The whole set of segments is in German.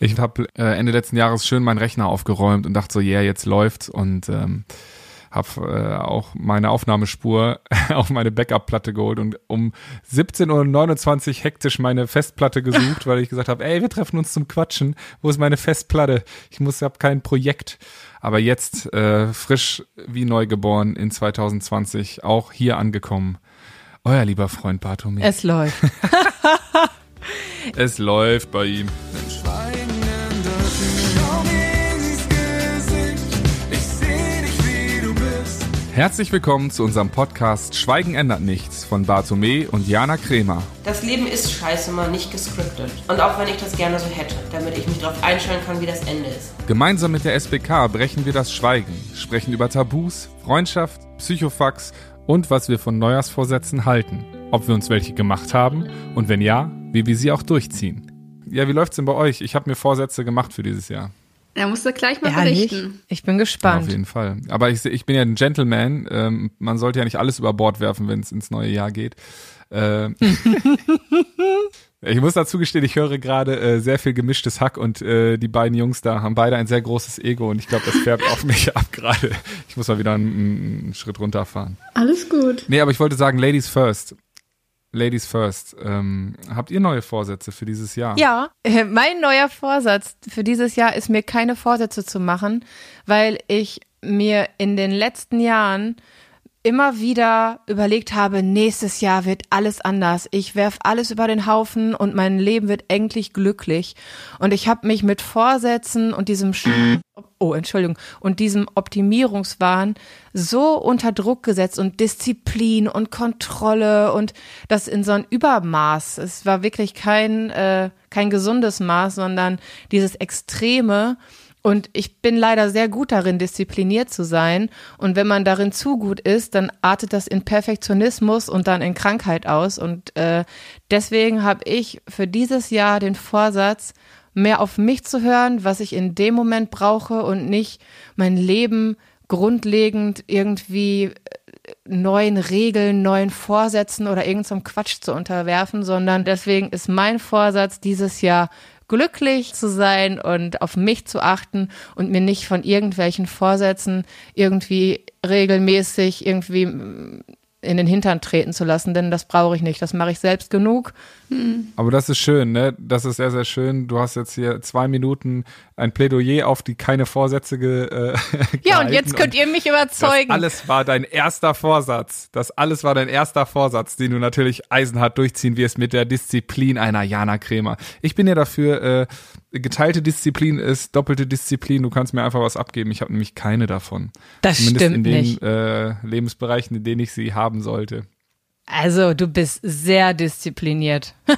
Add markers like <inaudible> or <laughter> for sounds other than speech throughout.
Ich habe äh, Ende letzten Jahres schön meinen Rechner aufgeräumt und dachte so, yeah, jetzt läuft's und ähm, habe äh, auch meine Aufnahmespur <laughs> auf meine Backup-Platte geholt und um 17.29 Uhr hektisch meine Festplatte gesucht, weil ich gesagt habe, ey, wir treffen uns zum Quatschen. Wo ist meine Festplatte? Ich muss, habe kein Projekt. Aber jetzt äh, frisch wie neugeboren in 2020 auch hier angekommen. Euer lieber Freund Bartomir. Es läuft. <laughs> es läuft bei ihm. Herzlich willkommen zu unserem Podcast Schweigen ändert nichts von Bartome und Jana Kremer. Das Leben ist scheiße mal nicht gescriptet. Und auch wenn ich das gerne so hätte, damit ich mich darauf einstellen kann, wie das Ende ist. Gemeinsam mit der SBK brechen wir das Schweigen, sprechen über Tabus, Freundschaft, Psychofax und was wir von Neujahrsvorsätzen halten. Ob wir uns welche gemacht haben und wenn ja, wie wir sie auch durchziehen. Ja, wie läuft's denn bei euch? Ich habe mir Vorsätze gemacht für dieses Jahr. Er musst du gleich mal Ehrlich? berichten. Ich bin gespannt. Ja, auf jeden Fall. Aber ich, ich bin ja ein Gentleman. Ähm, man sollte ja nicht alles über Bord werfen, wenn es ins neue Jahr geht. Äh, <laughs> ich muss dazu gestehen, ich höre gerade äh, sehr viel gemischtes Hack und äh, die beiden Jungs da haben beide ein sehr großes Ego und ich glaube, das färbt auf mich ab gerade. Ich muss mal wieder einen, einen Schritt runterfahren. Alles gut. Nee, aber ich wollte sagen, Ladies first. Ladies first. Ähm, habt ihr neue Vorsätze für dieses Jahr? Ja, äh, mein neuer Vorsatz für dieses Jahr ist mir keine Vorsätze zu machen, weil ich mir in den letzten Jahren immer wieder überlegt habe, nächstes Jahr wird alles anders. Ich werf alles über den Haufen und mein Leben wird endlich glücklich. Und ich habe mich mit Vorsätzen und diesem oh Entschuldigung und diesem Optimierungswahn so unter Druck gesetzt und Disziplin und Kontrolle und das in so ein Übermaß. Es war wirklich kein äh, kein gesundes Maß, sondern dieses Extreme und ich bin leider sehr gut darin, diszipliniert zu sein. Und wenn man darin zu gut ist, dann artet das in Perfektionismus und dann in Krankheit aus. Und äh, deswegen habe ich für dieses Jahr den Vorsatz, mehr auf mich zu hören, was ich in dem Moment brauche und nicht mein Leben grundlegend irgendwie äh, neuen Regeln, neuen Vorsätzen oder irgendeinem Quatsch zu unterwerfen, sondern deswegen ist mein Vorsatz dieses Jahr glücklich zu sein und auf mich zu achten und mir nicht von irgendwelchen Vorsätzen irgendwie regelmäßig irgendwie in den Hintern treten zu lassen, denn das brauche ich nicht. Das mache ich selbst genug. Aber das ist schön, ne? Das ist sehr, sehr schön. Du hast jetzt hier zwei Minuten ein Plädoyer auf die keine Vorsätze ge, äh, <laughs> Ja, und jetzt könnt ihr mich überzeugen. Das alles war dein erster Vorsatz. Das alles war dein erster Vorsatz, den du natürlich eisenhart durchziehen wirst mit der Disziplin einer Jana Krämer. Ich bin ja dafür, äh, geteilte Disziplin ist doppelte Disziplin. Du kannst mir einfach was abgeben. Ich habe nämlich keine davon. Das Zumindest stimmt in den nicht. Äh, Lebensbereichen, in denen ich sie haben sollte. Also, du bist sehr diszipliniert. <laughs>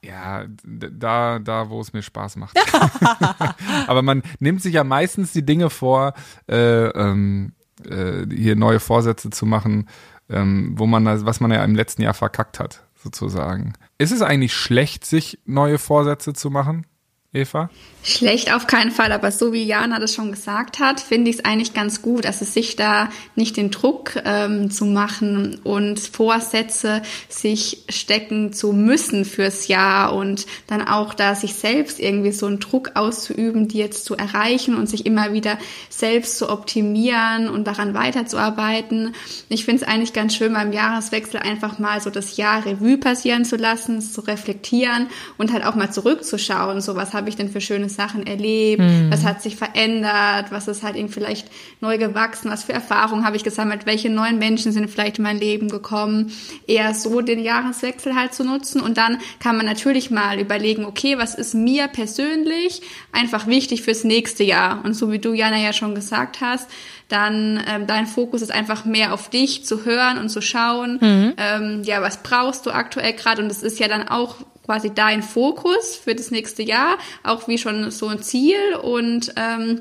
Ja, da, da, wo es mir Spaß macht. <laughs> Aber man nimmt sich ja meistens die Dinge vor, äh, ähm, äh, hier neue Vorsätze zu machen, ähm, wo man, was man ja im letzten Jahr verkackt hat, sozusagen. Ist es eigentlich schlecht, sich neue Vorsätze zu machen, Eva? Schlecht auf keinen Fall, aber so wie Jana das schon gesagt hat, finde ich es eigentlich ganz gut, also sich da nicht den Druck ähm, zu machen und Vorsätze sich stecken zu müssen fürs Jahr und dann auch da sich selbst irgendwie so einen Druck auszuüben, die jetzt zu erreichen und sich immer wieder selbst zu optimieren und daran weiterzuarbeiten. Ich finde es eigentlich ganz schön beim Jahreswechsel einfach mal so das Jahr Revue passieren zu lassen, zu reflektieren und halt auch mal zurückzuschauen, so was habe ich denn für schöne Sachen erlebt, was hat sich verändert, was ist halt eben vielleicht neu gewachsen, was für Erfahrungen habe ich gesammelt, welche neuen Menschen sind vielleicht in mein Leben gekommen, eher so den Jahreswechsel halt zu nutzen. Und dann kann man natürlich mal überlegen, okay, was ist mir persönlich einfach wichtig fürs nächste Jahr? Und so wie du Jana ja schon gesagt hast, dann ähm, dein Fokus ist einfach mehr auf dich zu hören und zu schauen, ähm, ja, was brauchst du aktuell gerade und es ist ja dann auch quasi dein Fokus für das nächste Jahr, auch wie schon so ein Ziel und ähm,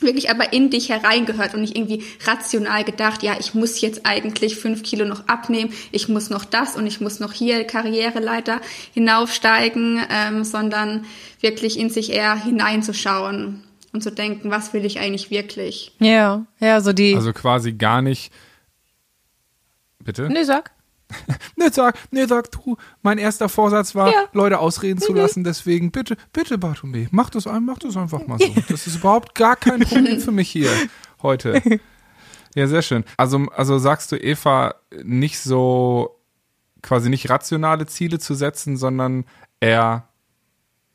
wirklich aber in dich hereingehört und nicht irgendwie rational gedacht, ja, ich muss jetzt eigentlich fünf Kilo noch abnehmen, ich muss noch das und ich muss noch hier Karriereleiter hinaufsteigen, ähm, sondern wirklich in sich eher hineinzuschauen und zu denken, was will ich eigentlich wirklich? Ja, ja, so die. Also quasi gar nicht. Bitte? nee, sag. <laughs> ne, sag, ne, sag du, mein erster Vorsatz war, Ja. Leute ausreden Mhm. zu lassen, deswegen bitte, bitte, Bartome, mach das, ein- mach das einfach mal so. Das ist überhaupt gar kein Problem <laughs> für mich hier heute. Ja, sehr schön. Also, also sagst du, Eva, nicht so, quasi nicht rationale Ziele zu setzen, sondern eher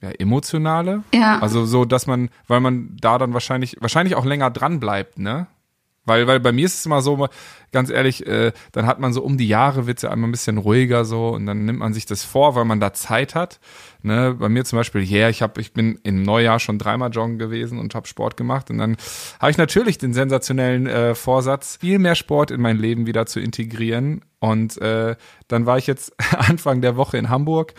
ja, emotionale? Ja. Also so, dass man, weil man da dann wahrscheinlich, wahrscheinlich auch länger dran bleibt, ne? Weil, weil bei mir ist es immer so, ganz ehrlich, äh, dann hat man so um die Jahre wird's ja einmal ein bisschen ruhiger so und dann nimmt man sich das vor, weil man da Zeit hat. Ne? Bei mir zum Beispiel, yeah, ich hab, ich bin im Neujahr schon dreimal joggen gewesen und habe Sport gemacht und dann habe ich natürlich den sensationellen äh, Vorsatz, viel mehr Sport in mein Leben wieder zu integrieren. Und äh, dann war ich jetzt <laughs> Anfang der Woche in Hamburg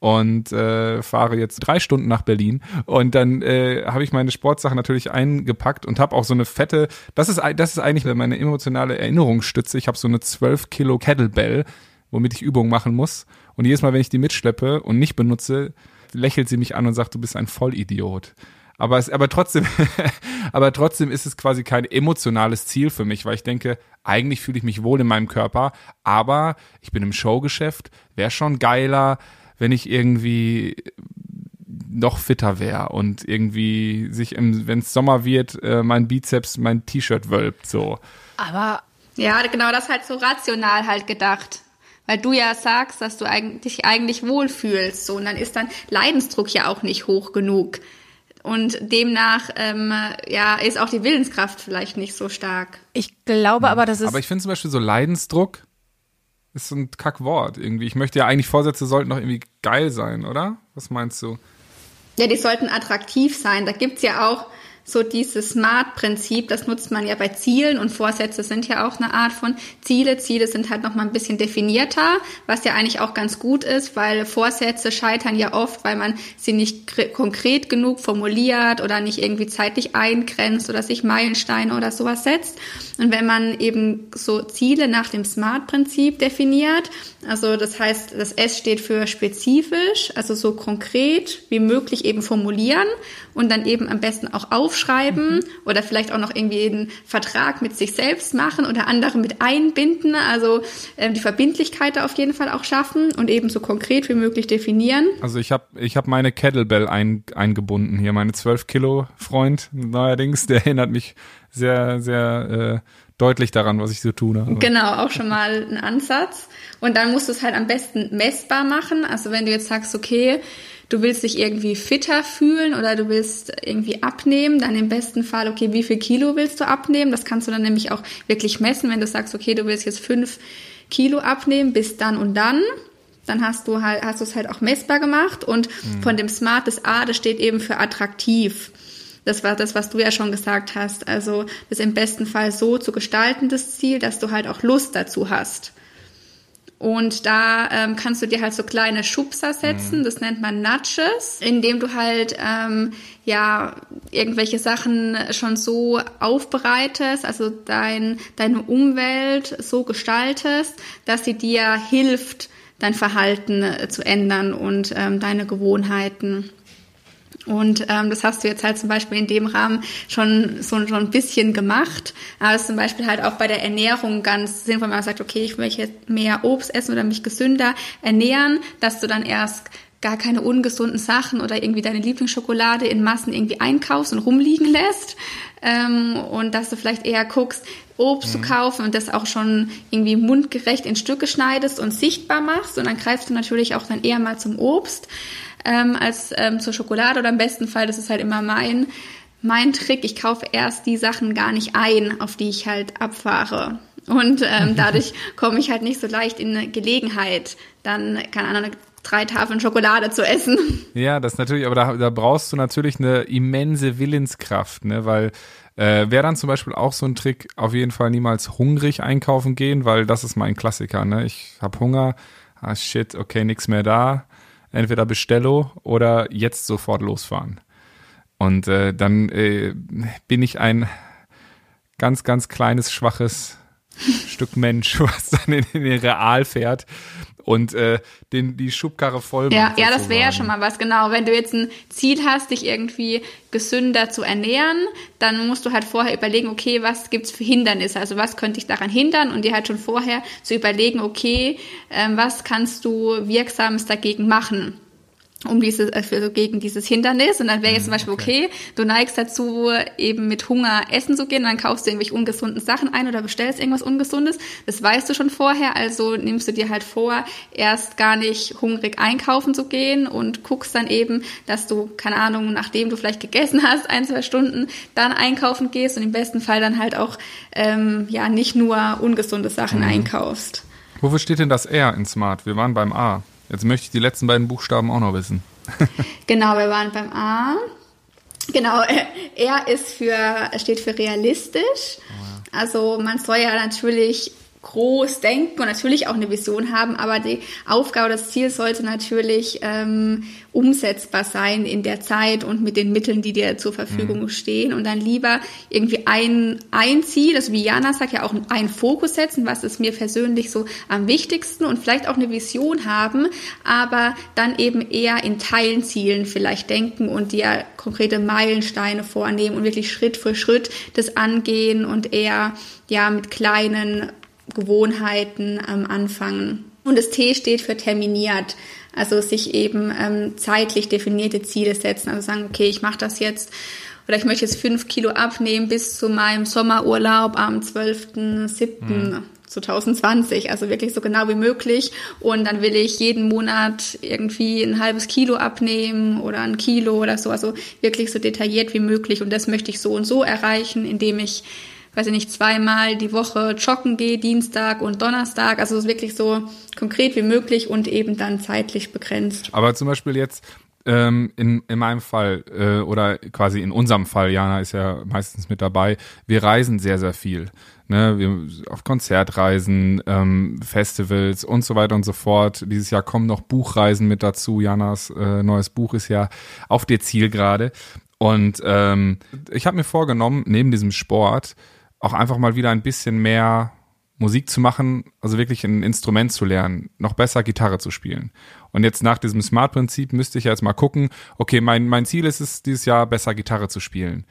und äh, fahre jetzt drei Stunden nach Berlin und dann äh, habe ich meine Sportsachen natürlich eingepackt und habe auch so eine fette, das ist das ist eigentlich meine emotionale Erinnerungsstütze. Ich habe so eine 12 Kilo Kettlebell, womit ich Übungen machen muss und jedes Mal, wenn ich die mitschleppe und nicht benutze, lächelt sie mich an und sagt, du bist ein Vollidiot. Aber es, aber trotzdem, <laughs> aber trotzdem ist es quasi kein emotionales Ziel für mich, weil ich denke, eigentlich fühle ich mich wohl in meinem Körper, aber ich bin im Showgeschäft, wäre schon geiler, wenn ich irgendwie noch fitter wäre und irgendwie sich im, wenn es Sommer wird, äh, mein Bizeps mein T-Shirt wölbt, so. Aber Ja, genau, das halt so rational halt gedacht. Weil du ja sagst, dass du dich eigentlich wohlfühlst. So, und dann ist dann Leidensdruck ja auch nicht hoch genug. Und demnach, ähm, ja, ist auch die Willenskraft vielleicht nicht so stark. ich glaube aber, das ist. Aber ich finde zum Beispiel so Leidensdruck ist so ein Kackwort irgendwie. Ich möchte ja eigentlich Vorsätze sollten doch irgendwie geil sein, oder? Was meinst du? Ja, die sollten attraktiv sein. Da gibt's ja auch so dieses Smart-Prinzip, das nutzt man ja bei Zielen und Vorsätze sind ja auch eine Art von Ziele. Ziele sind halt nochmal ein bisschen definierter, was ja eigentlich auch ganz gut ist, weil Vorsätze scheitern ja oft, weil man sie nicht kre- konkret genug formuliert oder nicht irgendwie zeitlich eingrenzt oder sich Meilensteine oder sowas setzt. Und wenn man eben so Ziele nach dem Smart-Prinzip definiert, also das heißt, das S steht für spezifisch, also so konkret wie möglich eben formulieren und dann eben am besten auch aufschreiben oder vielleicht auch noch irgendwie einen Vertrag mit sich selbst machen oder andere mit einbinden, also ähm, die Verbindlichkeit da auf jeden Fall auch schaffen und eben so konkret wie möglich definieren. Also ich habe ich hab meine Kettlebell ein, eingebunden hier, meine 12 Kilo Freund neuerdings, der erinnert mich sehr, sehr äh, deutlich daran, was ich zu tun habe. Genau, auch schon mal ein Ansatz. Und dann musst du es halt am besten messbar machen. Also wenn du jetzt sagst, okay, du willst dich irgendwie fitter fühlen oder du willst irgendwie abnehmen, dann im besten Fall, okay, wie viel Kilo willst du abnehmen? Das kannst du dann nämlich auch wirklich messen, wenn du sagst, okay, du willst jetzt fünf Kilo abnehmen bis dann und dann. Dann hast du halt, hast du es halt auch messbar gemacht und von dem Smart das A, das steht eben für attraktiv. Das war das, was du ja schon gesagt hast. Also das im besten Fall so zu gestalten, das Ziel, dass du halt auch Lust dazu hast. Und da ähm, kannst du dir halt so kleine Schubser setzen, das nennt man Nudges, indem du halt ähm, ja irgendwelche Sachen schon so aufbereitest, also dein, deine Umwelt so gestaltest, dass sie dir hilft, dein Verhalten äh, zu ändern und ähm, deine Gewohnheiten. Und ähm, das hast du jetzt halt zum Beispiel in dem Rahmen schon so schon ein bisschen gemacht. Aber das ist zum Beispiel halt auch bei der Ernährung ganz sinnvoll, wenn man sagt, okay, ich möchte jetzt mehr Obst essen oder mich gesünder ernähren, dass du dann erst gar keine ungesunden Sachen oder irgendwie deine Lieblingsschokolade in Massen irgendwie einkaufst und rumliegen lässt. Ähm, und dass du vielleicht eher guckst, Obst zu kaufen und das auch schon irgendwie mundgerecht in Stücke schneidest und sichtbar machst. Und dann greifst du natürlich auch dann eher mal zum Obst ähm, als ähm, zur Schokolade oder im besten Fall, das ist halt immer mein, mein Trick, ich kaufe erst die Sachen gar nicht ein, auf die ich halt abfahre. Und ähm, dadurch komme ich halt nicht so leicht in eine Gelegenheit, dann, keine Ahnung, drei Tafeln Schokolade zu essen. Ja, das natürlich, aber da, da brauchst du natürlich eine immense Willenskraft, ne, weil äh, wäre dann zum Beispiel auch so ein Trick, auf jeden Fall niemals hungrig einkaufen gehen, weil das ist mein Klassiker, ne? Ich hab Hunger, ah shit, okay, nix mehr da. Entweder Bestello oder jetzt sofort losfahren. Und äh, dann äh, bin ich ein ganz, ganz kleines, schwaches Stück Mensch, <laughs> was dann in, in den Real fährt und äh, den, die Schubkarre voll Ja, macht, ja, das wäre ja schon mal was, genau. Wenn du jetzt ein Ziel hast, dich irgendwie gesünder zu ernähren, dann musst du halt vorher überlegen, okay, was gibt's für Hindernisse? Also was könnte ich daran hindern? Und dir halt schon vorher zu überlegen, okay, ähm, was kannst du Wirksames dagegen machen? Um dieses, äh, für, gegen dieses Hindernis. Und dann wäre jetzt zum Beispiel, okay, du neigst dazu, eben mit Hunger essen zu gehen, dann kaufst du irgendwelche ungesunden Sachen ein oder bestellst irgendwas Ungesundes. Das weißt du schon vorher, also nimmst du dir halt vor, erst gar nicht hungrig einkaufen zu gehen und guckst dann eben, dass du, keine Ahnung, nachdem du vielleicht gegessen hast, ein, zwei Stunden, dann einkaufen gehst und im besten Fall dann halt auch, ähm, ja, nicht nur ungesunde Sachen einkaufst. Wofür steht denn das R in Smart? Wir waren beim A. Jetzt möchte ich die letzten beiden Buchstaben auch noch wissen. <laughs> Genau, wir waren beim A. Genau, äh, R ist für, steht für realistisch. Also man soll ja natürlich groß denken und natürlich auch eine Vision haben, aber die Aufgabe, das Ziel sollte natürlich ähm, umsetzbar sein in der Zeit und mit den Mitteln, die dir zur Verfügung stehen und dann lieber irgendwie ein, ein Ziel, also wie Jana sagt, ja auch einen Fokus setzen, was ist mir persönlich so am wichtigsten und vielleicht auch eine Vision haben, aber dann eben eher in Teilenzielen vielleicht denken und dir konkrete Meilensteine vornehmen und wirklich Schritt für Schritt das angehen und eher ja mit kleinen Gewohnheiten ähm, anfangen. Und das T steht für terminiert, also sich eben ähm, zeitlich definierte Ziele setzen, also sagen, okay, ich mache das jetzt oder ich möchte jetzt fünf Kilo abnehmen bis zu meinem Sommerurlaub am 12.07. 2020, also wirklich so genau wie möglich. Und dann will ich jeden Monat irgendwie ein halbes Kilo abnehmen oder ein Kilo oder so, also wirklich so detailliert wie möglich. Und das möchte ich so und so erreichen, indem ich weiß ich nicht, zweimal die Woche joggen gehe, Dienstag und Donnerstag. Also wirklich so konkret wie möglich und eben dann zeitlich begrenzt. Aber zum Beispiel jetzt ähm, in, in meinem Fall äh, oder quasi in unserem Fall, Jana ist ja meistens mit dabei, wir reisen sehr, sehr viel. Ne, wir auf Konzertreisen, ähm, Festivals und so weiter und so fort. Dieses Jahr kommen noch Buchreisen mit dazu. Janas äh, neues Buch ist ja auf der Zielgerade. Und ähm, ich habe mir vorgenommen, neben diesem Sport auch einfach mal wieder ein bisschen mehr Musik zu machen, also wirklich ein Instrument zu lernen, noch besser Gitarre zu spielen. Und jetzt nach diesem Smart-Prinzip müsste ich jetzt mal gucken, okay, mein, mein Ziel ist es, dieses Jahr besser Gitarre zu spielen.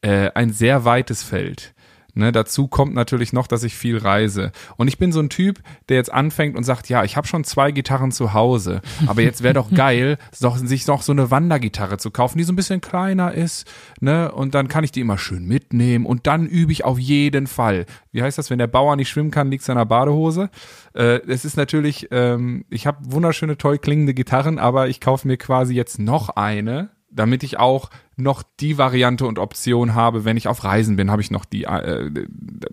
Äh, ein sehr weites Feld. Ne, dazu kommt natürlich noch, dass ich viel reise. Und ich bin so ein Typ, der jetzt anfängt und sagt, ja, ich habe schon zwei Gitarren zu Hause, aber jetzt wäre doch <laughs> geil, doch, sich noch so eine Wandergitarre zu kaufen, die so ein bisschen kleiner ist, ne? Und dann kann ich die immer schön mitnehmen und dann übe ich auf jeden Fall. Wie heißt das, wenn der Bauer nicht schwimmen kann, liegt seiner Badehose? Äh, es ist natürlich, ähm, ich habe wunderschöne, toll klingende Gitarren, aber ich kaufe mir quasi jetzt noch eine, damit ich auch noch die Variante und Option habe, wenn ich auf Reisen bin, habe ich noch die äh,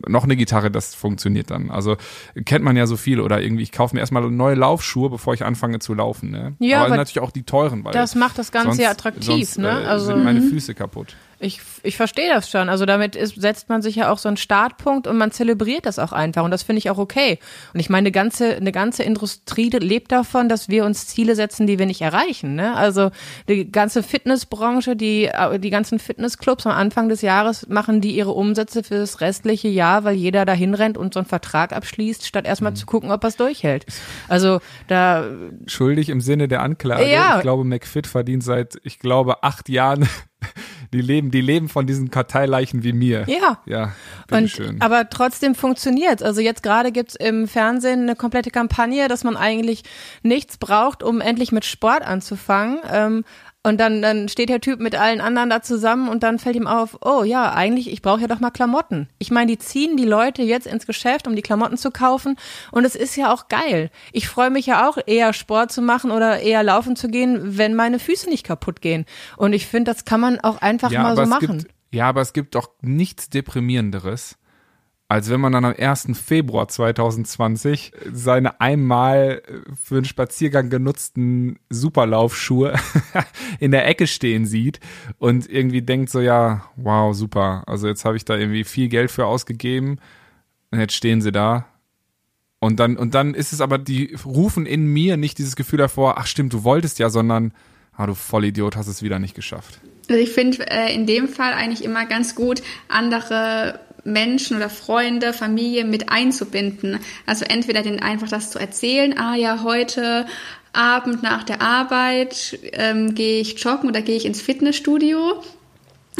noch eine Gitarre, das funktioniert dann. Also kennt man ja so viel oder irgendwie ich kaufe mir erstmal neue Laufschuhe, bevor ich anfange zu laufen, ne? Ja, aber, aber natürlich auch die teuren, weil Das macht das Ganze ja attraktiv, sonst, ne? Äh, Also sind meine Füße kaputt. Ich, ich verstehe das schon. Also damit ist, setzt man sich ja auch so einen Startpunkt und man zelebriert das auch einfach. Und das finde ich auch okay. Und ich meine, eine ganze, eine ganze Industrie lebt davon, dass wir uns Ziele setzen, die wir nicht erreichen. Ne? Also die ganze Fitnessbranche, die, die ganzen Fitnessclubs am Anfang des Jahres machen die ihre Umsätze für das restliche Jahr, weil jeder dahin rennt und so einen Vertrag abschließt, statt erstmal zu gucken, ob er es durchhält. Also da Schuldig im Sinne der Anklage. Ja. Ich glaube, McFit verdient seit, ich glaube, acht Jahren. Die leben, die leben von diesen Karteileichen wie mir. Ja. Ja, Und, bitteschön. aber trotzdem funktioniert. Also jetzt gerade gibt's im Fernsehen eine komplette Kampagne, dass man eigentlich nichts braucht, um endlich mit Sport anzufangen. Ähm, und dann, dann steht der Typ mit allen anderen da zusammen und dann fällt ihm auf, oh ja, eigentlich, ich brauche ja doch mal Klamotten. Ich meine, die ziehen die Leute jetzt ins Geschäft, um die Klamotten zu kaufen. Und es ist ja auch geil. Ich freue mich ja auch, eher Sport zu machen oder eher laufen zu gehen, wenn meine Füße nicht kaputt gehen. Und ich finde, das kann man auch einfach mal so machen. Gibt, ja, aber es gibt doch nichts deprimierenderes, als wenn man dann am 1. Februar 2020 seine einmal für einen Spaziergang genutzten Superlaufschuhe <laughs> in der Ecke stehen sieht und irgendwie denkt so, ja, wow, super. Also jetzt habe ich da irgendwie viel Geld für ausgegeben und jetzt stehen sie da. Und dann, und dann ist es aber, die rufen in mir nicht dieses Gefühl davor, ach stimmt, du wolltest ja, sondern, ah, du Vollidiot, hast es wieder nicht geschafft. Also ich finde äh, in dem Fall eigentlich immer ganz gut, andere Menschen oder Freunde, Familie mit einzubinden. Also entweder denen einfach das zu erzählen, ah ja, heute Abend nach der Arbeit ähm, gehe ich joggen oder gehe ich ins Fitnessstudio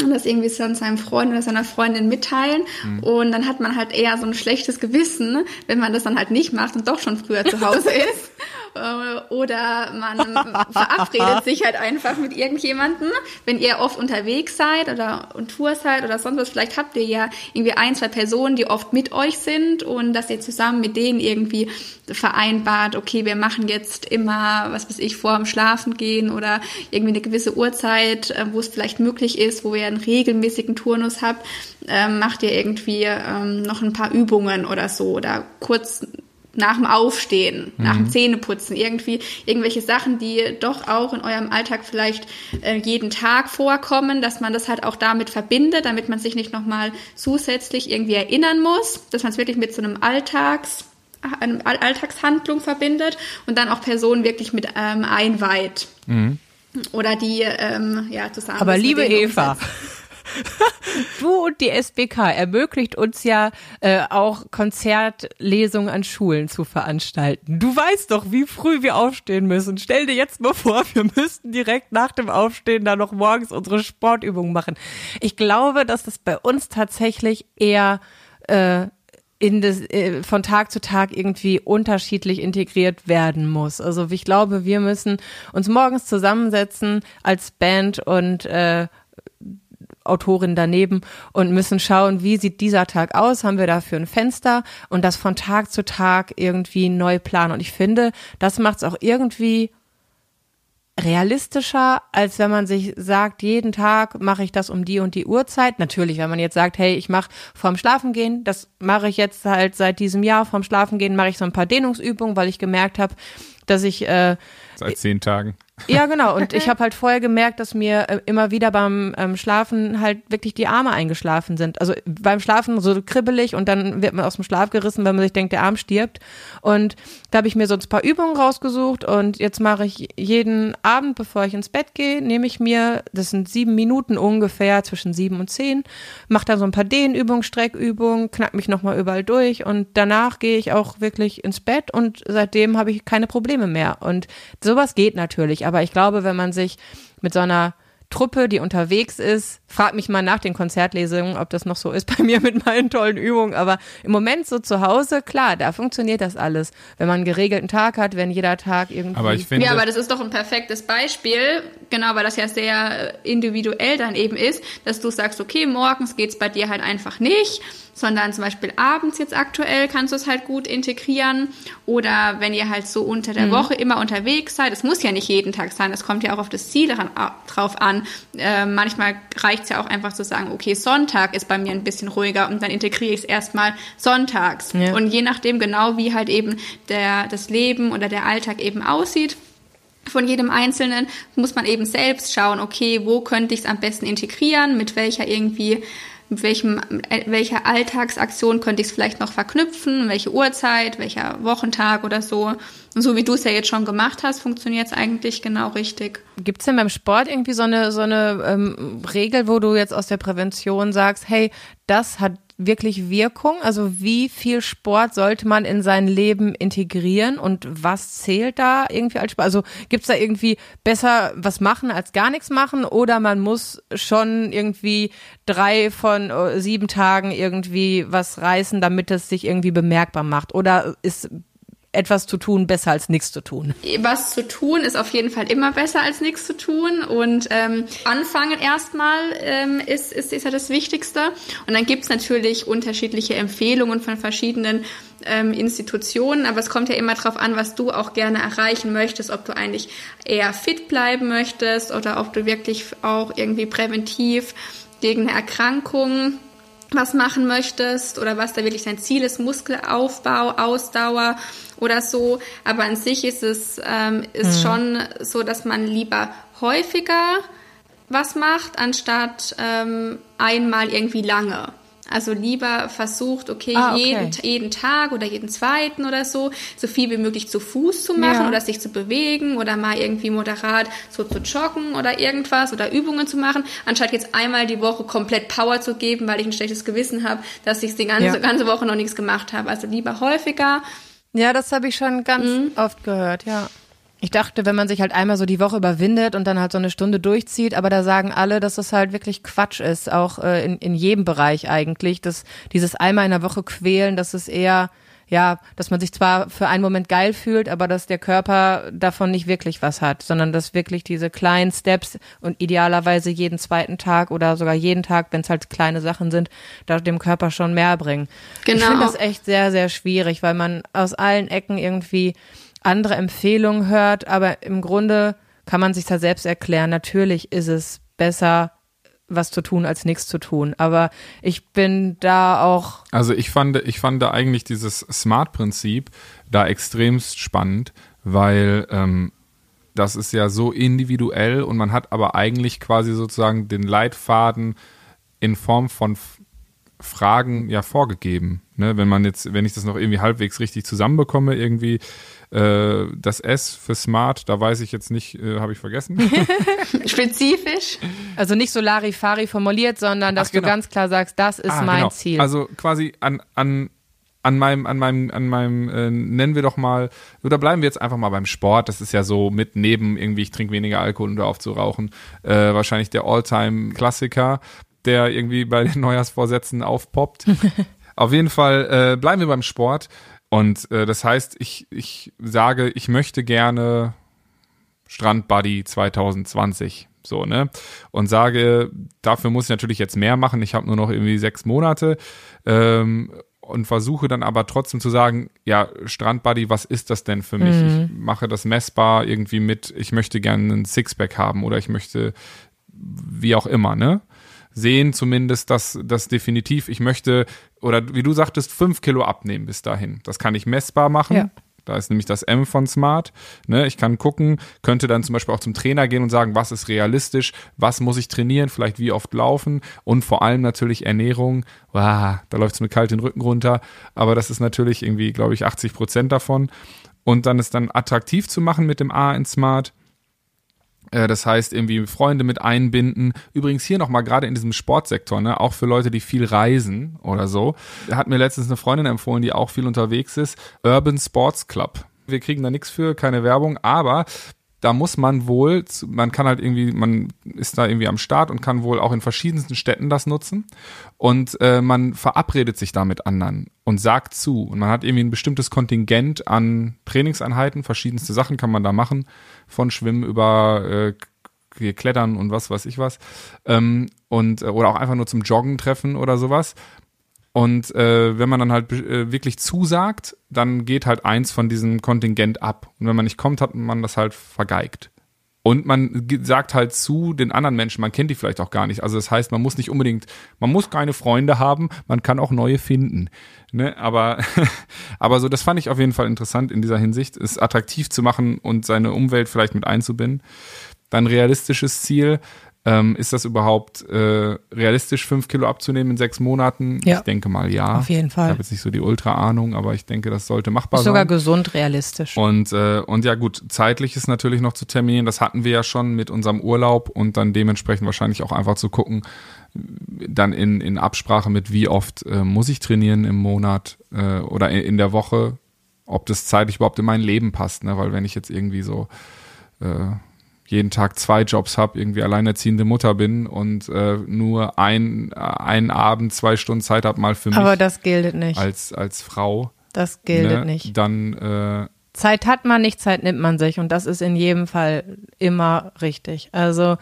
und das irgendwie dann seinem Freund oder seiner Freundin mitteilen. Mhm. Und dann hat man halt eher so ein schlechtes Gewissen, wenn man das dann halt nicht macht und doch schon früher zu Hause <laughs> ist. Äh, oder man <laughs> verabredet sich halt einfach mit irgendjemandem, wenn ihr oft unterwegs seid oder on Tour seid oder sonst was. Vielleicht habt ihr ja irgendwie ein, zwei Personen, die oft mit euch sind und dass ihr zusammen mit denen irgendwie vereinbart, okay, wir machen jetzt immer, was weiß ich, vor dem Schlafen gehen oder irgendwie eine gewisse Uhrzeit, äh, wo es vielleicht möglich ist, wo ihr einen regelmäßigen Turnus habt, ähm, macht ihr irgendwie ähm, noch ein paar Übungen oder so oder kurz nach dem Aufstehen, mhm. nach dem Zähneputzen, irgendwie irgendwelche Sachen, die doch auch in eurem Alltag vielleicht äh, jeden Tag vorkommen, dass man das halt auch damit verbindet, damit man sich nicht nochmal zusätzlich irgendwie erinnern muss, dass man es wirklich mit so einem Alltags, einem Alltagshandlung verbindet und dann auch Personen wirklich mit ähm, einweiht. Mhm. Oder die ähm, ja zusammen. Aber liebe Eva. <laughs> Du und die SBK ermöglicht uns ja äh, auch Konzertlesungen an Schulen zu veranstalten. Du weißt doch, wie früh wir aufstehen müssen. Stell dir jetzt mal vor, wir müssten direkt nach dem Aufstehen da noch morgens unsere Sportübungen machen. Ich glaube, dass das bei uns tatsächlich eher äh, in das, äh, von Tag zu Tag irgendwie unterschiedlich integriert werden muss. Also ich glaube, wir müssen uns morgens zusammensetzen als Band und äh, Autorin daneben und müssen schauen, wie sieht dieser Tag aus, haben wir dafür ein Fenster und das von Tag zu Tag irgendwie neu planen. Und ich finde, das macht es auch irgendwie realistischer, als wenn man sich sagt, jeden Tag mache ich das um die und die Uhrzeit. Natürlich, wenn man jetzt sagt, hey, ich mache vorm Schlafengehen, das mache ich jetzt halt seit diesem Jahr vorm Schlafengehen, mache ich so ein paar Dehnungsübungen, weil ich gemerkt habe, dass ich äh, seit zehn Tagen ja, genau. Und ich habe halt vorher gemerkt, dass mir äh, immer wieder beim ähm, Schlafen halt wirklich die Arme eingeschlafen sind. Also beim Schlafen so kribbelig und dann wird man aus dem Schlaf gerissen, wenn man sich denkt, der Arm stirbt. Und da habe ich mir so ein paar Übungen rausgesucht und jetzt mache ich jeden Abend, bevor ich ins Bett gehe, nehme ich mir, das sind sieben Minuten ungefähr, zwischen sieben und zehn, mache da so ein paar Dehnübungen, Streckübungen, knack mich nochmal überall durch und danach gehe ich auch wirklich ins Bett und seitdem habe ich keine Probleme mehr. Und sowas geht natürlich, aber ich glaube, wenn man sich mit so einer Truppe, die unterwegs ist. Frag mich mal nach den Konzertlesungen, ob das noch so ist <laughs> bei mir mit meinen tollen Übungen. Aber im Moment so zu Hause, klar, da funktioniert das alles. Wenn man einen geregelten Tag hat, wenn jeder Tag irgendwie. Aber ich finde, ja, aber das ist doch ein perfektes Beispiel, genau, weil das ja sehr individuell dann eben ist, dass du sagst, okay, morgens geht's bei dir halt einfach nicht sondern zum Beispiel abends jetzt aktuell kannst du es halt gut integrieren. Oder wenn ihr halt so unter der mhm. Woche immer unterwegs seid, es muss ja nicht jeden Tag sein, es kommt ja auch auf das Ziel daran, drauf an. Äh, manchmal reicht es ja auch einfach zu sagen, okay, Sonntag ist bei mir ein bisschen ruhiger und dann integriere ich es erstmal sonntags. Ja. Und je nachdem genau, wie halt eben der, das Leben oder der Alltag eben aussieht, von jedem Einzelnen muss man eben selbst schauen, okay, wo könnte ich es am besten integrieren, mit welcher irgendwie mit welchem, äh, welcher Alltagsaktion könnte ich es vielleicht noch verknüpfen, welche Uhrzeit, welcher Wochentag oder so. Und so wie du es ja jetzt schon gemacht hast, funktioniert es eigentlich genau richtig. Gibt es denn beim Sport irgendwie so eine, so eine ähm, Regel, wo du jetzt aus der Prävention sagst, hey, das hat wirklich Wirkung? Also wie viel Sport sollte man in sein Leben integrieren und was zählt da irgendwie als Sport? Also gibt's da irgendwie besser was machen als gar nichts machen oder man muss schon irgendwie drei von äh, sieben Tagen irgendwie was reißen, damit es sich irgendwie bemerkbar macht? Oder ist etwas zu tun besser als nichts zu tun? Was zu tun ist auf jeden Fall immer besser als nichts zu tun. Und ähm, anfangen erstmal ähm, ist, ist, ist ja das Wichtigste. Und dann gibt's natürlich unterschiedliche Empfehlungen von verschiedenen ähm, Institutionen, aber es kommt ja immer darauf an, was du auch gerne erreichen möchtest, ob du eigentlich eher fit bleiben möchtest oder ob du wirklich auch irgendwie präventiv gegen eine Erkrankung was machen möchtest oder was da wirklich dein Ziel ist, Muskelaufbau, Ausdauer oder so. Aber an sich ist es ähm, ist mhm. schon so, dass man lieber häufiger was macht, anstatt ähm, einmal irgendwie lange. Also lieber versucht, okay, Ah, okay. Jeden, jeden Tag oder jeden zweiten oder so, so viel wie möglich zu Fuß zu machen Ja. oder sich zu bewegen oder mal irgendwie moderat so zu joggen oder irgendwas oder Übungen zu machen, anstatt jetzt einmal die Woche komplett Power zu geben, weil ich ein schlechtes Gewissen habe, dass ich die ganze, Ja. ganze Woche noch nichts gemacht habe. Also lieber häufiger. Ja, das habe ich schon ganz Mhm. oft gehört, ja. Ich dachte, wenn man sich halt einmal so die Woche überwindet und dann halt so eine Stunde durchzieht, aber da sagen alle, dass das halt wirklich Quatsch ist, auch äh, in, in jedem Bereich eigentlich, dass dieses einmal in der Woche quälen, dass es eher, ja, dass man sich zwar für einen Moment geil fühlt, aber dass der Körper davon nicht wirklich was hat, sondern dass wirklich diese kleinen Steps und idealerweise jeden zweiten Tag oder sogar jeden Tag, wenn es halt kleine Sachen sind, da dem Körper schon mehr bringen. Ich Genau. finde das echt sehr, sehr schwierig, weil man aus allen Ecken irgendwie andere Empfehlungen hört, aber im Grunde kann man sich da selbst erklären. Natürlich ist es besser, was zu tun, als nichts zu tun. Aber ich bin da auch, Also ich fand, ich fand da eigentlich dieses Smart-Prinzip da extremst spannend, weil ähm, das ist ja so individuell und man hat aber eigentlich quasi sozusagen den Leitfaden in Form von Fragen ja vorgegeben. Ne? Wenn man jetzt, wenn ich das noch irgendwie halbwegs richtig zusammenbekomme, irgendwie äh, das S für Smart, da weiß ich jetzt nicht, äh, habe ich vergessen. <laughs> Spezifisch. also nicht so Larifari formuliert, sondern dass Ach, genau. du ganz klar sagst, das ist Ah, mein genau. Ziel. Also quasi an, an, an meinem, an meinem, an meinem, äh, nennen wir doch mal, oder bleiben wir jetzt einfach mal beim Sport. Das ist ja so mit neben irgendwie, ich trinke weniger Alkohol und höre auf zu rauchen, äh, wahrscheinlich der All-Time-Klassiker, der irgendwie bei den Neujahrsvorsätzen aufpoppt. <laughs> Auf jeden Fall äh, bleiben wir beim Sport. Und äh, das heißt, ich, ich sage, ich möchte gerne Strandbuddy 2020. So, ne? Und sage, dafür muss ich natürlich jetzt mehr machen. Ich habe nur noch irgendwie sechs Monate. Ähm, und versuche dann aber trotzdem zu sagen, ja, Strandbuddy, was ist das denn für mich? Ich mache das messbar irgendwie mit, ich möchte gerne einen Sixpack haben oder ich möchte wie auch immer, ne? Sehen zumindest, dass das definitiv, ich möchte, oder wie du sagtest, fünf Kilo abnehmen bis dahin. Das kann ich messbar machen. Ja. Da ist nämlich das M von Smart. Ne, ich kann gucken, könnte dann zum Beispiel auch zum Trainer gehen und sagen, was ist realistisch, was muss ich trainieren, vielleicht wie oft laufen und vor allem natürlich Ernährung. Wow, da läuft es mir kalt den Rücken runter, aber das ist natürlich irgendwie, glaube ich, 80 Prozent davon. Und dann ist dann attraktiv zu machen mit dem A in Smart. Äh, Das heißt, irgendwie Freunde mit einbinden. Übrigens hier nochmal gerade in diesem Sportsektor, ne, auch für Leute, die viel reisen oder so. Hat mir letztens eine Freundin empfohlen, die auch viel unterwegs ist. Urban Sports Club. Wir kriegen da nichts für, keine Werbung, aber da muss man wohl, man kann halt irgendwie, man ist da irgendwie am Start und kann wohl auch in verschiedensten Städten das nutzen. Und äh, man verabredet sich da mit anderen und sagt zu. Und man hat irgendwie ein bestimmtes Kontingent an Trainingseinheiten, verschiedenste Sachen kann man da machen, von Schwimmen über äh, Klettern und was weiß ich was. Ähm, und, äh, oder auch einfach nur zum Joggen treffen oder sowas. Und äh, wenn man dann halt äh, wirklich zusagt, dann geht halt eins von diesem Kontingent ab. Und wenn man nicht kommt, hat man das halt vergeigt. Und man sagt halt zu den anderen Menschen, man kennt die vielleicht auch gar nicht. Also das heißt, man muss nicht unbedingt, man muss keine Freunde haben, man kann auch neue finden. Ne? Aber, <laughs> aber so, das fand ich auf jeden Fall interessant in dieser Hinsicht, es attraktiv zu machen und seine Umwelt vielleicht mit einzubinden. Dann realistisches Ziel. Ähm, ist das überhaupt äh, realistisch, fünf Kilo abzunehmen in sechs Monaten? Ja. Ich denke mal ja. Auf jeden Fall. Ich habe jetzt nicht so die Ultra-Ahnung, aber ich denke, das sollte machbar ist sogar sein. gesund realistisch. Und, äh, und ja gut, zeitlich ist natürlich noch zu terminieren. Das hatten wir ja schon mit unserem Urlaub und dann dementsprechend wahrscheinlich auch einfach zu gucken, dann in, in Absprache mit wie oft äh, muss ich trainieren im Monat äh, oder in, in der Woche, ob das zeitlich überhaupt in mein Leben passt. Ne? Weil wenn ich jetzt irgendwie so äh, jeden Tag zwei Jobs habe, irgendwie alleinerziehende Mutter bin und äh, nur ein, äh, einen Abend, zwei Stunden Zeit habe mal für mich Aber das gilt nicht. als, als Frau, Das gilt ne? nicht. dann äh, Zeit hat man nicht, Zeit nimmt man sich und das ist in jedem Fall immer richtig. Also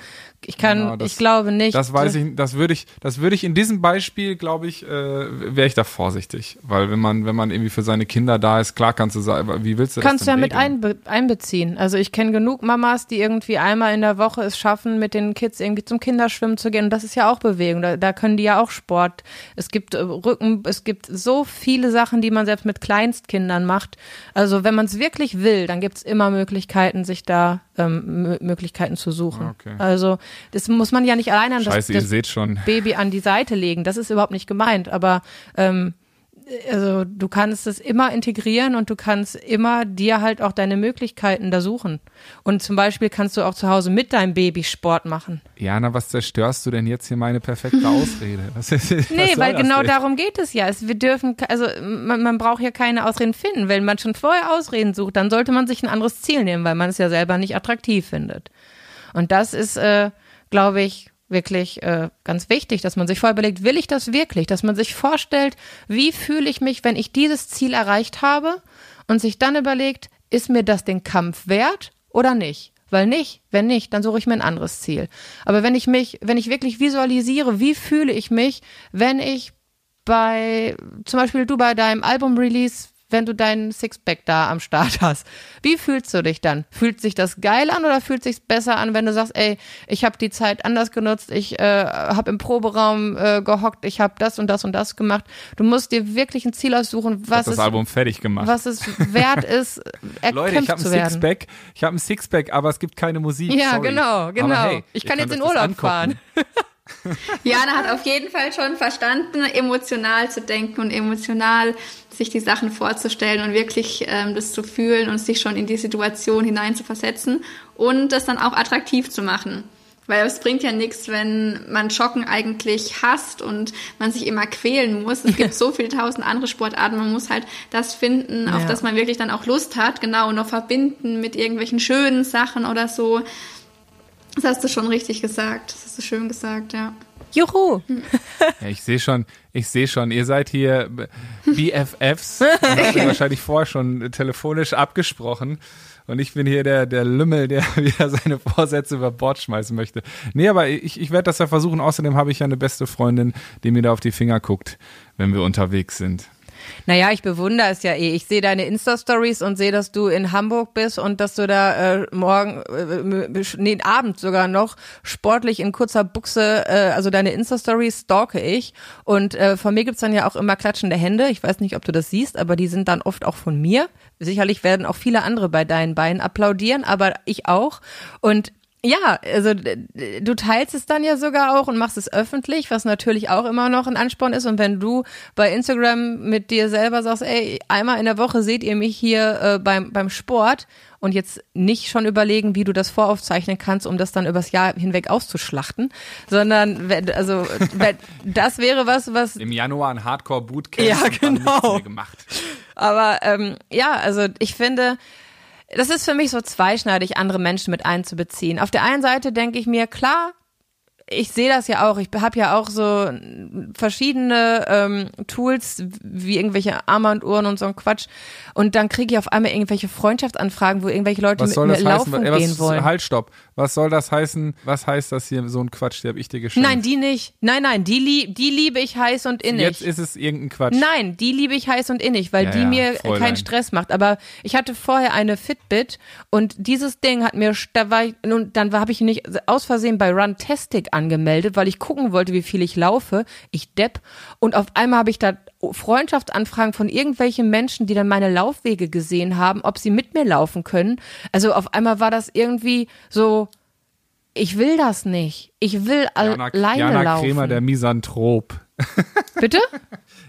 ich kann, Genau, das- ich glaube nicht. Das weiß ich, das würde ich, das würde ich in diesem Beispiel, glaube ich, äh, wäre ich da vorsichtig, weil wenn man, wenn man irgendwie für seine Kinder da ist, klar kannst du sagen, wie willst du Kannst das du ja mit einbe einbeziehen. Also ich kenne genug Mamas, die irgendwie einmal in der Woche es schaffen, mit den Kids irgendwie zum Kinderschwimmen zu gehen. Und das ist ja auch Bewegung. Da, da können die ja auch Sport. Es gibt äh, Rücken, es gibt so viele Sachen, die man selbst mit Kleinstkindern macht. Also wenn man es wirklich will, dann gibt es immer Möglichkeiten, sich da äh, Ausgangsmöglichkeiten zu suchen. Okay. Also das muss man ja nicht alleine an das, Scheiße, ihr das seht schon. Baby an die Seite legen. Das ist überhaupt nicht gemeint. Aber ähm, also du kannst es immer integrieren und du kannst immer dir halt auch deine Möglichkeiten da suchen. Und zum Beispiel kannst du auch zu Hause mit deinem Baby Sport machen. Jana, was zerstörst du denn jetzt hier meine perfekte <laughs> Ausrede? Was ist, was Nee, weil das genau denn? darum geht es ja. Es, wir dürfen, also man, man braucht ja keine Ausreden finden. Wenn man schon vorher Ausreden sucht, dann sollte man sich ein anderes Ziel nehmen, weil man es ja selber nicht attraktiv findet. Und das ist, äh, glaube ich, wirklich äh, ganz wichtig, dass man sich vorher überlegt, will ich das wirklich? Dass man sich vorstellt, wie fühle ich mich, wenn ich dieses Ziel erreicht habe und sich dann überlegt, ist mir das den Kampf wert oder nicht? Weil nicht, wenn nicht, dann suche ich mir ein anderes Ziel. Aber wenn ich mich, wenn ich wirklich visualisiere, wie fühle ich mich, wenn ich bei, zum Beispiel du bei deinem Album-Release, wenn du deinen Sixpack da am Start <laughs> hast, wie fühlst du dich dann? Fühlt sich das geil an oder fühlt sich besser an, wenn du sagst, ey, ich habe die Zeit anders genutzt, ich äh, habe im Proberaum äh, gehockt, ich habe das und das und das gemacht. Du musst dir wirklich ein Ziel aussuchen, was das es, Album fertig gemacht. was es wert ist, <laughs> erkämpft Leute, ich habe ein. Sixpack, ich habe ein Sixpack, aber es gibt keine Musik. Ja, sorry. genau, genau. Hey, ich kann jetzt in Urlaub fahren. <laughs> Jana hat auf jeden Fall schon verstanden, emotional zu denken und emotional sich die Sachen vorzustellen und wirklich ähm, das zu fühlen und sich schon in die Situation hineinzuversetzen und das dann auch attraktiv zu machen. Weil es bringt ja nichts, wenn man Joggen eigentlich hasst und man sich immer quälen muss. Es gibt <laughs> so viele tausend andere Sportarten. Man muss halt das finden, auf Ja. das man wirklich dann auch Lust hat. Genau, und noch verbinden mit irgendwelchen schönen Sachen oder so. Das hast du schon richtig gesagt. Das hast du schön gesagt, ja. Juhu! Ja, ich sehe schon, ich sehe schon, ihr seid hier BFFs. <laughs> und habt ihr wahrscheinlich vorher schon telefonisch abgesprochen. Und ich bin hier der, der Lümmel, der <laughs> wieder seine Vorsätze über Bord schmeißen möchte. Nee, aber ich, ich werde das ja versuchen. Außerdem habe ich ja eine beste Freundin, die mir da auf die Finger guckt, wenn wir unterwegs sind. Naja, ich bewundere es ja eh. Ich sehe deine Insta-Stories und sehe, dass du in Hamburg bist und dass du da äh, morgen, äh, nee, Abend sogar noch sportlich in kurzer Buchse, äh, also deine Insta-Stories stalke ich. Und äh, von mir gibt's dann ja auch immer klatschende Hände. Ich weiß nicht, ob du das siehst, aber die sind dann oft auch von mir. Sicherlich werden auch viele andere bei deinen Beinen applaudieren, aber ich auch. Und ja, also du teilst es dann ja sogar auch und machst es öffentlich, was natürlich auch immer noch ein Ansporn ist. Und wenn du bei Instagram mit dir selber sagst, ey, einmal in der Woche seht ihr mich hier äh, beim, beim Sport und jetzt nicht schon überlegen, wie du das voraufzeichnen kannst, um das dann übers Jahr hinweg auszuschlachten, sondern wenn, also <laughs> wenn, das wäre was, was Im Januar ein Hardcore-Bootcamp Ja, und dann nichts genau. gemacht. Aber ähm, ja, also ich finde, das ist für mich so zweischneidig, andere Menschen mit einzubeziehen. Auf der einen Seite denke ich mir, klar, ich sehe das ja auch. Ich habe ja auch so verschiedene ähm, Tools, wie irgendwelche Armbanduhren und so ein Quatsch. Und dann kriege ich auf einmal irgendwelche Freundschaftsanfragen, wo irgendwelche Leute Was mit mir das heißen? laufen Ey, was, gehen wollen. Halt, stopp. Was soll das heißen? Was heißt das hier, so ein Quatsch, der habe ich dir geschenkt? Nein, die nicht. Nein, nein, die, lieb, die liebe ich heiß und innig. Jetzt ist es irgendein Quatsch. Nein, die liebe ich heiß und innig, weil Ja, die ja, mir Fräulein. keinen Stress macht. Aber ich hatte vorher eine Fitbit und dieses Ding hat mir, da war ich, und dann habe ich nicht aus Versehen bei Runtastic angemeldet, weil ich gucken wollte, wie viel ich laufe. Ich depp. Und auf einmal habe ich da Freundschaftsanfragen von irgendwelchen Menschen, die dann meine Laufwege gesehen haben, ob sie mit mir laufen können. Also auf einmal war das irgendwie so, ich will das nicht. Ich will Jana, alleine Jana laufen. Kremer, der Misanthrop. Bitte? <laughs>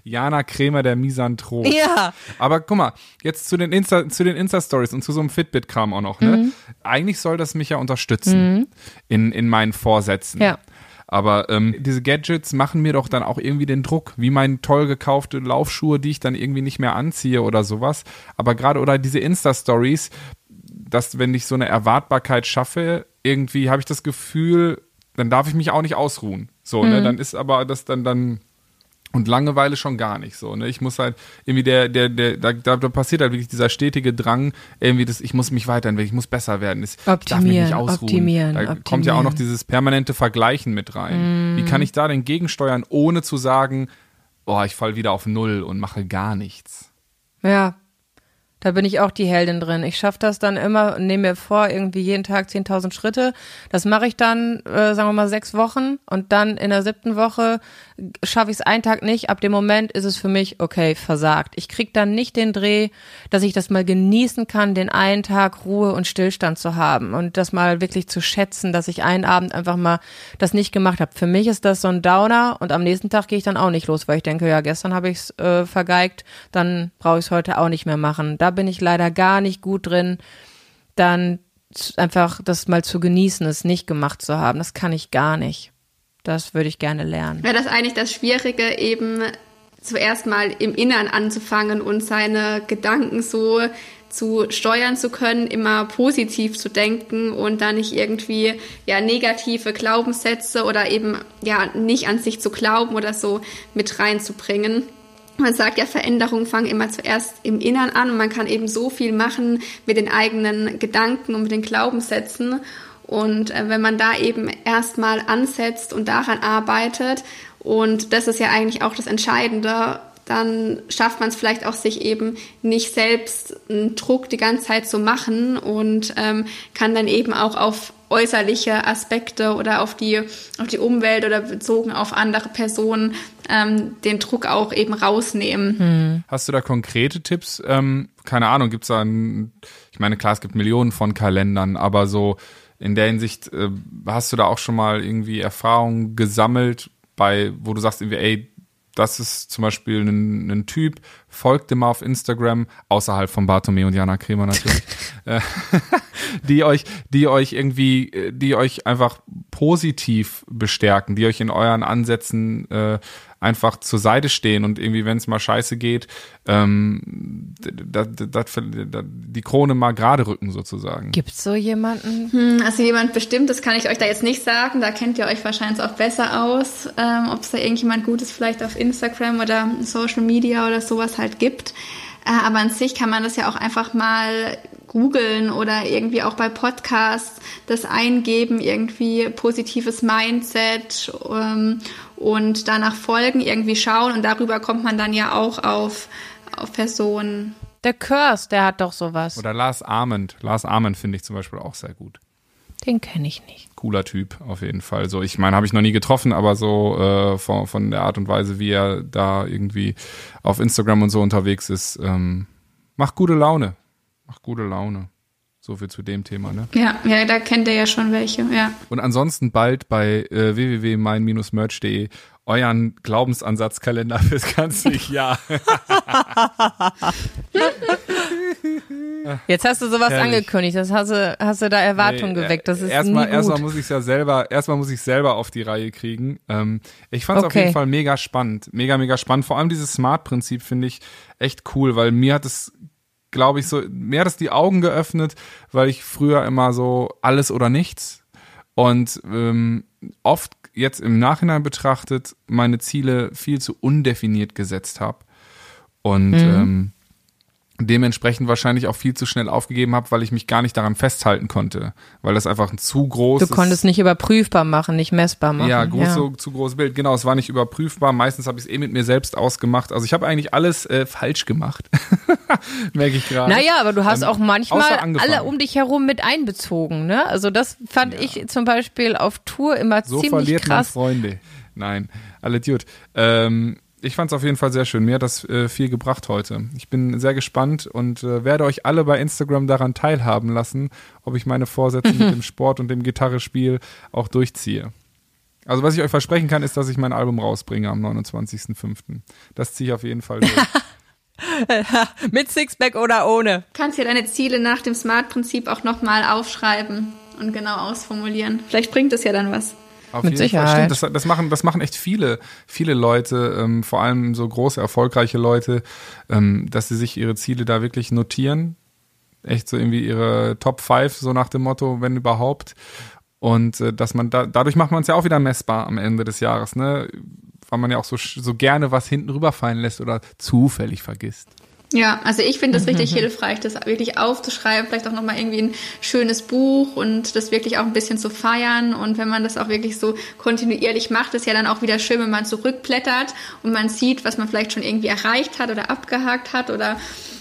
Jana Kremer, der Misanthrop. Ja. Aber guck mal, jetzt zu den Insta, zu den Insta-Stories und zu so einem Fitbit-Kram auch noch, ne? Mhm. Eigentlich soll das mich ja unterstützen in, in meinen Vorsätzen. Ja. Aber ähm, diese Gadgets machen mir doch dann auch irgendwie den Druck, wie meine toll gekaufte Laufschuhe, die ich dann irgendwie nicht mehr anziehe oder sowas. Aber gerade, oder diese Insta-Stories, dass wenn ich so eine Erwartbarkeit schaffe, irgendwie habe ich das Gefühl, dann darf ich mich auch nicht ausruhen. So, ne? Dann ist aber das dann, dann, und Langeweile schon gar nicht so, ne? Ich muss halt irgendwie der, der, der, da, da passiert halt wirklich dieser stetige Drang, irgendwie das, ich muss mich weiterentwickeln, ich muss besser werden. Ich darf mich Optimieren, nicht ausruhen. optimieren, da kommt ja auch noch optimieren. dieses permanente Vergleichen mit rein. Wie kann ich da denn gegensteuern, ohne zu sagen, oh, ich fall wieder auf Null und mache gar nichts? Ja. Da bin ich auch die Heldin drin. Ich schaffe das dann immer und nehme mir vor, irgendwie jeden Tag 10.000 Schritte. Das mache ich dann, äh, sagen wir mal, sechs Wochen und dann in der siebten Woche schaffe ich es einen Tag nicht. Ab dem Moment ist es für mich, okay, versagt. Ich krieg dann nicht den Dreh, dass ich das mal genießen kann, den einen Tag Ruhe und Stillstand zu haben und das mal wirklich zu schätzen, dass ich einen Abend einfach mal das nicht gemacht habe. Für mich ist das so ein Downer und am nächsten Tag gehe ich dann auch nicht los, weil ich denke, ja, gestern habe ich es äh, vergeigt, dann brauche ich es heute auch nicht mehr machen. Da bin ich leider gar nicht gut drin, dann einfach das mal zu genießen, es nicht gemacht zu haben. Das kann ich gar nicht. Das würde ich gerne lernen. Wäre das eigentlich das Schwierige, eben zuerst mal im Innern anzufangen und seine Gedanken so zu steuern zu können, immer positiv zu denken und da nicht irgendwie ja negative Glaubenssätze oder eben ja nicht an sich zu glauben oder so mit reinzubringen man sagt ja, Veränderungen fangen immer zuerst im Innern an und man kann eben so viel machen mit den eigenen Gedanken und mit den Glaubenssätzen. Und äh, wenn man da eben erstmal ansetzt und daran arbeitet, und das ist ja eigentlich auch das Entscheidende, dann schafft man es vielleicht auch, sich eben nicht selbst einen Druck die ganze Zeit zu machen und ähm, kann dann eben auch auf äußerliche Aspekte oder auf die, auf die Umwelt oder bezogen auf andere Personen ähm, den Druck auch eben rausnehmen. Hm. Hast du da konkrete Tipps? Ähm, keine Ahnung, gibt es da ein, ich meine, klar, es gibt Millionen von Kalendern, aber so in der Hinsicht, äh, hast du da auch schon mal irgendwie Erfahrungen gesammelt, bei, wo du sagst irgendwie, ey, das ist zum Beispiel ein, ein Typ, folgt dem mal auf Instagram, außerhalb von Bartome und Jana Kremer natürlich, <laughs> äh, <laughs> die euch, die euch irgendwie, die euch einfach positiv bestärken, die euch in euren Ansätzen äh, einfach zur Seite stehen und irgendwie, wenn es mal scheiße geht, ähm, dat, dat, dat, die Krone mal gerade rücken sozusagen. Gibt's so jemanden? Hm, also jemand bestimmt, das kann ich euch da jetzt nicht sagen. Da kennt ihr euch wahrscheinlich auch besser aus, ähm, ob es da irgendjemand Gutes vielleicht auf Instagram oder Social Media oder sowas halt gibt. Äh, aber an sich kann man das ja auch einfach mal googeln oder irgendwie auch bei Podcasts das eingeben, irgendwie positives Mindset ähm, und danach folgen, irgendwie schauen und darüber kommt man dann ja auch auf, auf Personen. Der Curse, der hat doch sowas. Oder Lars Arment. Lars Arment finde ich zum Beispiel auch sehr gut. Den kenne ich nicht. Cooler Typ, auf jeden Fall. So, ich meine, habe ich noch nie getroffen, aber so äh, von, von der Art und Weise, wie er da irgendwie auf Instagram und so unterwegs ist, ähm, macht gute Laune. Macht gute Laune. So viel zu dem Thema, ne? Ja, ja, da kennt er ja schon welche, ja. Und ansonsten bald bei äh, www.mein-merch.de euren Glaubensansatzkalender fürs ganze Jahr. Jetzt hast du sowas Herrlich. angekündigt, das hast du, hast du da Erwartungen nee, geweckt. Das ist erstmal, nie gut. erstmal muss ich ja selber, erstmal muss ich selber auf die Reihe kriegen. Ähm, ich fand es okay. auf jeden Fall mega spannend, mega mega spannend. Vor allem dieses Smart-Prinzip finde ich echt cool, weil mir hat es glaube ich, so, mir hat es die Augen geöffnet, weil ich früher immer so alles oder nichts und ähm, oft jetzt im Nachhinein betrachtet meine Ziele viel zu undefiniert gesetzt habe. Und mhm. ähm, dementsprechend wahrscheinlich auch viel zu schnell aufgegeben habe, weil ich mich gar nicht daran festhalten konnte, weil das einfach ein zu großes Du konntest nicht überprüfbar machen, nicht messbar machen. Ja, groß, ja. So, zu großes Bild. Genau, es war nicht überprüfbar. Meistens habe ich es eh mit mir selbst ausgemacht. Also ich habe eigentlich alles äh, falsch gemacht. <laughs> Merke ich gerade. Naja, aber du hast ähm, auch manchmal alle um dich herum mit einbezogen, ne? Also das fand ja. ich zum Beispiel auf Tour immer so ziemlich verliert krass. Man Freunde. Nein, alle Dude. Ähm, ich fand es auf jeden Fall sehr schön. Mir hat das äh, viel gebracht heute. Ich bin sehr gespannt und äh, werde euch alle bei Instagram daran teilhaben lassen, ob ich meine Vorsätze mit dem Sport und dem Gitarrespiel auch durchziehe. Also was ich euch versprechen kann, ist, dass ich mein Album rausbringe am 29.05. Das ziehe ich auf jeden Fall durch. <laughs> mit Sixpack oder ohne. Kannst dir deine Ziele nach dem Smart-Prinzip auch nochmal aufschreiben und genau ausformulieren. Vielleicht bringt es ja dann was. Auf Mit jeden Sicherheit. Das, das, machen, das machen echt viele, viele Leute, ähm, vor allem so große, erfolgreiche Leute, ähm, dass sie sich ihre Ziele da wirklich notieren. Echt so irgendwie ihre Top 5, so nach dem Motto, wenn überhaupt. Und äh, dass man da, dadurch macht man es ja auch wieder messbar am Ende des Jahres, ne? Weil man ja auch so, so gerne was hinten rüberfallen lässt oder zufällig vergisst. Ja, also ich finde es richtig hilfreich, das wirklich aufzuschreiben, vielleicht auch nochmal irgendwie ein schönes Buch und das wirklich auch ein bisschen zu feiern. Und wenn man das auch wirklich so kontinuierlich macht, ist ja dann auch wieder schön, wenn man zurückblättert und man sieht, was man vielleicht schon irgendwie erreicht hat oder abgehakt hat oder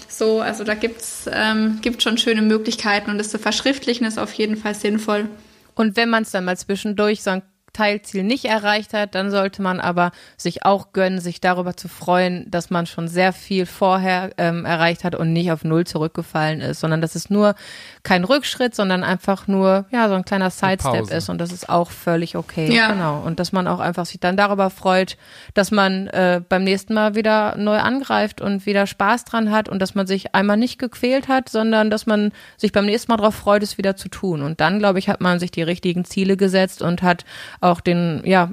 So, also da gibt's ähm, gibt schon schöne Möglichkeiten und das zu verschriftlichen ist auf jeden Fall sinnvoll. Und wenn man es dann mal zwischendurch so ein Teilziel nicht erreicht hat, dann sollte man aber sich auch gönnen, sich darüber zu freuen, dass man schon sehr viel vorher ähm, erreicht hat und nicht auf Null zurückgefallen ist, sondern dass es nur kein Rückschritt, sondern einfach nur ja so ein kleiner Sidestep ist und das ist auch völlig okay. Ja. Genau. Und dass man auch einfach sich dann darüber freut, dass man äh, beim nächsten Mal wieder neu angreift und wieder Spaß dran hat und dass man sich einmal nicht gequält hat, sondern dass man sich beim nächsten Mal darauf freut, es wieder zu tun. Und dann, glaube ich, hat man sich die richtigen Ziele gesetzt und hat auch den, ja,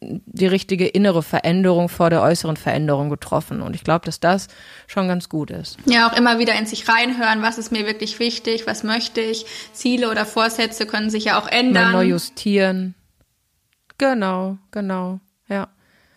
die richtige innere Veränderung vor der äußeren Veränderung getroffen. Und ich glaube, dass das schon ganz gut ist. Ja, auch immer wieder in sich reinhören, was ist mir wirklich wichtig, was möchte ich. Ziele oder Vorsätze können sich ja auch ändern. Mal neu justieren. Genau, genau, ja.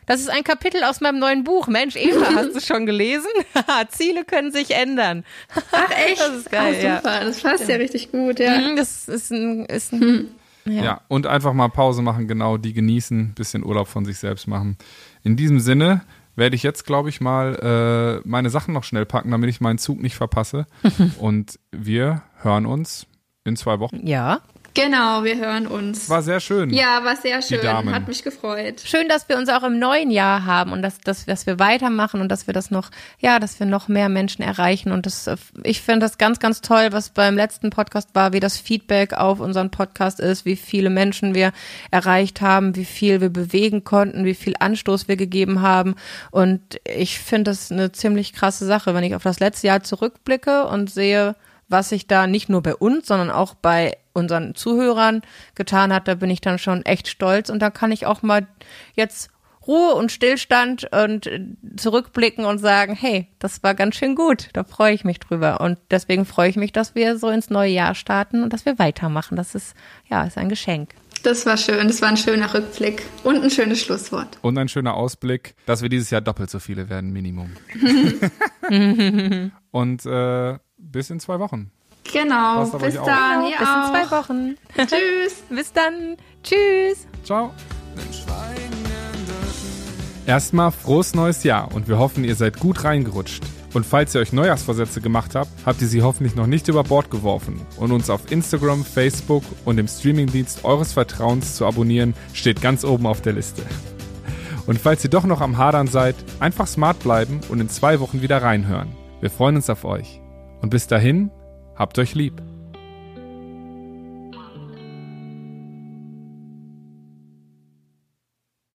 Das ist ein Kapitel aus meinem neuen Buch. Mensch, Eva, <laughs> hast du schon gelesen? <laughs> Ziele können sich ändern. Ach echt? <laughs> Das ist geil, ah, super. ja. Das passt ja. richtig gut, ja. Mhm, Das ist ein, ist ein Ja. ja. und einfach mal Pause machen, genau, die genießen, bisschen Urlaub von sich selbst machen. In diesem Sinne werde ich jetzt, glaube ich, mal äh, meine Sachen noch schnell packen, damit ich meinen Zug nicht verpasse. <laughs> und wir hören uns in zwei Wochen. ja. Genau, wir hören uns. War sehr schön. Ja, war sehr schön. Damen. Hat mich gefreut. Schön, dass wir uns auch im neuen Jahr haben und dass, dass, dass wir weitermachen und dass wir das noch, ja, dass wir noch mehr Menschen erreichen. Und das, ich finde das ganz, ganz toll, was beim letzten Podcast war, wie das Feedback auf unseren Podcast ist, wie viele Menschen wir erreicht haben, wie viel wir bewegen konnten, wie viel Anstoß wir gegeben haben. Und ich finde das eine ziemlich krasse Sache, wenn ich auf das letzte Jahr zurückblicke und sehe, was sich da nicht nur bei uns, sondern auch bei unseren Zuhörern getan hat, da bin ich dann schon echt stolz und da kann ich auch mal jetzt Ruhe und Stillstand und äh, zurückblicken und sagen, hey, das war ganz schön gut, da freue ich mich drüber und deswegen freue ich mich, dass wir so ins neue Jahr starten und dass wir weitermachen. Das ist ja, ist ein Geschenk. Das war schön. Das war ein schöner Rückblick und ein schönes Schlusswort. Und ein schöner Ausblick, dass wir dieses Jahr doppelt so viele werden, Minimum. <laughs> und äh, bis in zwei Wochen. Genau. Bis dann. Genau, bis in zwei Wochen. <laughs> <laughs> Tschüss. bis dann. Tschüss. Ciao. Erstmal frohes neues Jahr und wir hoffen, ihr seid gut reingerutscht. Und falls ihr euch Neujahrsvorsätze gemacht habt, habt ihr sie hoffentlich noch nicht über Bord geworfen. Und uns auf Instagram, Facebook und im Streamingdienst eures Vertrauens zu abonnieren, steht ganz oben auf der Liste. Und falls ihr doch noch am Hadern seid, einfach smart bleiben und in zwei Wochen wieder reinhören. Wir freuen uns auf euch. Und bis dahin, habt euch lieb.